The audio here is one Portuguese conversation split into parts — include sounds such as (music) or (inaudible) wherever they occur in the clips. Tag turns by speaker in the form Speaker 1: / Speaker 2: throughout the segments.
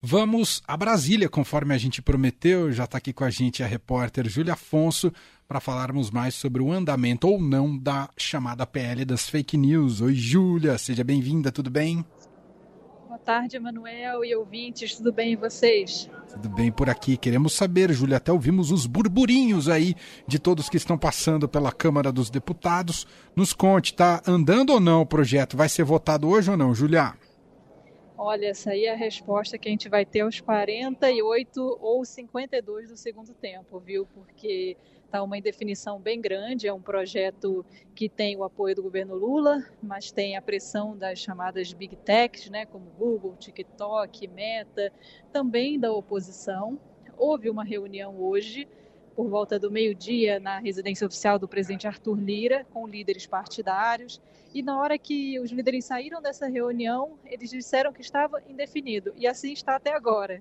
Speaker 1: Vamos a Brasília, conforme a gente prometeu. Já está aqui com a gente a repórter Júlia Afonso para falarmos mais sobre o andamento ou não da chamada PL das fake news. Oi, Júlia, seja bem-vinda, tudo bem?
Speaker 2: Boa tarde, Emanuel e ouvintes, tudo bem e vocês?
Speaker 1: Tudo bem por aqui. Queremos saber, Júlia, até ouvimos os burburinhos aí de todos que estão passando pela Câmara dos Deputados. Nos conte, tá andando ou não o projeto? Vai ser votado hoje ou não, Júlia?
Speaker 2: Olha, essa aí é a resposta que a gente vai ter aos 48 ou 52 do segundo tempo, viu? Porque está uma indefinição bem grande. É um projeto que tem o apoio do governo Lula, mas tem a pressão das chamadas big techs, né, como Google, TikTok, Meta, também da oposição. Houve uma reunião hoje por volta do meio-dia na residência oficial do presidente Arthur Lira, com líderes partidários. E na hora que os líderes saíram dessa reunião, eles disseram que estava indefinido. E assim está até agora.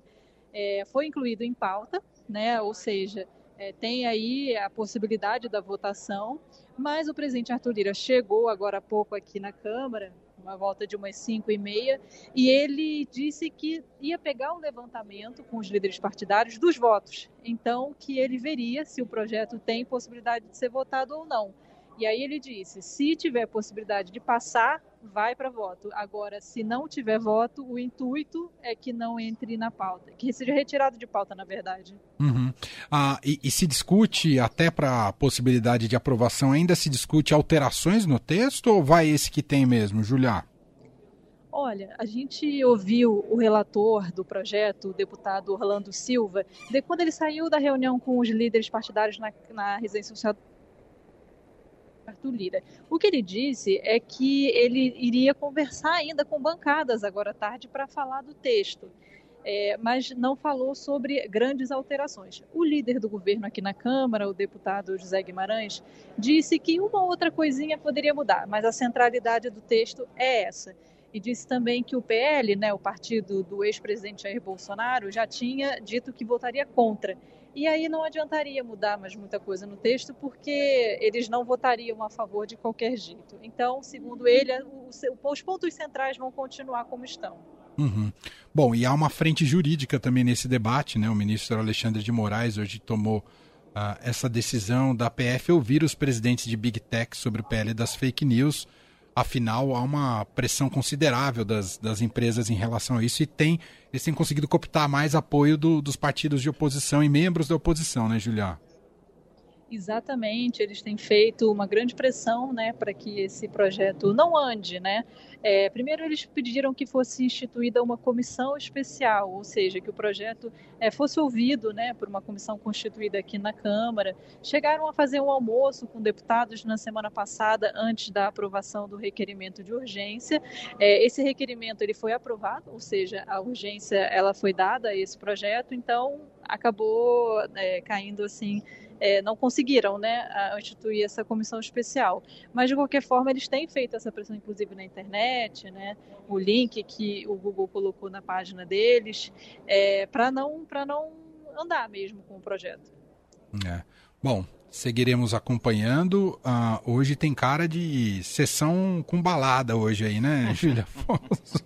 Speaker 2: É, foi incluído em pauta, né? ou seja, é, tem aí a possibilidade da votação, mas o presidente Arthur Lira chegou agora há pouco aqui na Câmara, uma volta de umas 5 e meia, e ele disse que ia pegar um levantamento com os líderes partidários dos votos. Então, que ele veria se o projeto tem possibilidade de ser votado ou não. E aí ele disse: se tiver possibilidade de passar, vai para voto. Agora, se não tiver voto, o intuito é que não entre na pauta, que seja retirado de pauta, na verdade.
Speaker 1: Uhum. Ah, e, e, se discute, até para a possibilidade de aprovação, ainda se discute alterações no texto ou vai esse que tem mesmo, Julia?
Speaker 2: Olha, a gente ouviu o relator do projeto, o deputado Orlando Silva, de quando ele saiu da reunião com os líderes partidários na, na residência social Arthur Lira. O que ele disse é que ele iria conversar ainda com bancadas agora à tarde para falar do texto. É, mas não falou sobre grandes alterações. O líder do governo aqui na Câmara, o deputado José Guimarães, disse que uma outra coisinha poderia mudar, mas a centralidade do texto é essa. E disse também que o PL, né, o partido do ex-presidente Jair Bolsonaro, já tinha dito que votaria contra e aí não adiantaria mudar mais muita coisa no texto, porque eles não votariam a favor de qualquer jeito. Então, segundo ele, os pontos centrais vão continuar como estão.
Speaker 1: Uhum. Bom, e há uma frente jurídica também nesse debate, né? O ministro Alexandre de Moraes hoje tomou uh, essa decisão da PF ouvir os presidentes de Big Tech sobre o PL das fake news. Afinal, há uma pressão considerável das, das empresas em relação a isso e tem, eles têm conseguido cooptar mais apoio do, dos partidos de oposição e membros da oposição, né, Julia?
Speaker 2: Exatamente, eles têm feito uma grande pressão né, para que esse projeto não ande. Né? É, primeiro, eles pediram que fosse instituída uma comissão especial, ou seja, que o projeto é, fosse ouvido né, por uma comissão constituída aqui na Câmara. Chegaram a fazer um almoço com deputados na semana passada, antes da aprovação do requerimento de urgência. É, esse requerimento ele foi aprovado, ou seja, a urgência ela foi dada a esse projeto, então acabou é, caindo assim é, não conseguiram né, instituir essa comissão especial. Mas, de qualquer forma, eles têm feito essa pressão, inclusive na internet, né, o link que o Google colocou na página deles, é, para não, não andar mesmo com o projeto.
Speaker 1: É. Bom, seguiremos acompanhando. Uh, hoje tem cara de sessão com balada hoje aí, né, (laughs) Júlia Afonso?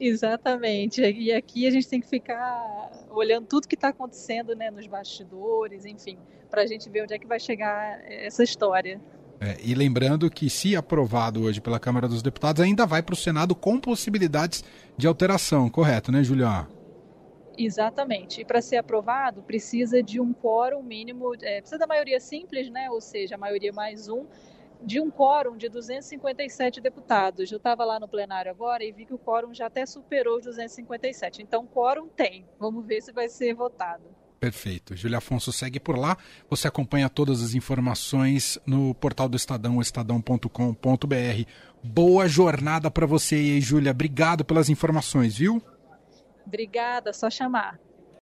Speaker 2: Exatamente. E aqui a gente tem que ficar olhando tudo que está acontecendo né, nos bastidores, enfim, para a gente ver onde é que vai chegar essa história.
Speaker 1: É, e lembrando que, se aprovado hoje pela Câmara dos Deputados, ainda vai para o Senado com possibilidades de alteração, correto, né, Juliana?
Speaker 2: Exatamente. E para ser aprovado, precisa de um quórum mínimo, é, precisa da maioria simples, né? ou seja, a maioria mais um, de um quórum de 257 deputados. Eu estava lá no plenário agora e vi que o quórum já até superou os 257. Então, quórum tem. Vamos ver se vai ser votado.
Speaker 1: Perfeito. Júlia Afonso segue por lá. Você acompanha todas as informações no portal do Estadão, estadão.com.br. Boa jornada para você aí, Júlia. Obrigado pelas informações, viu?
Speaker 2: Obrigada, só chamar.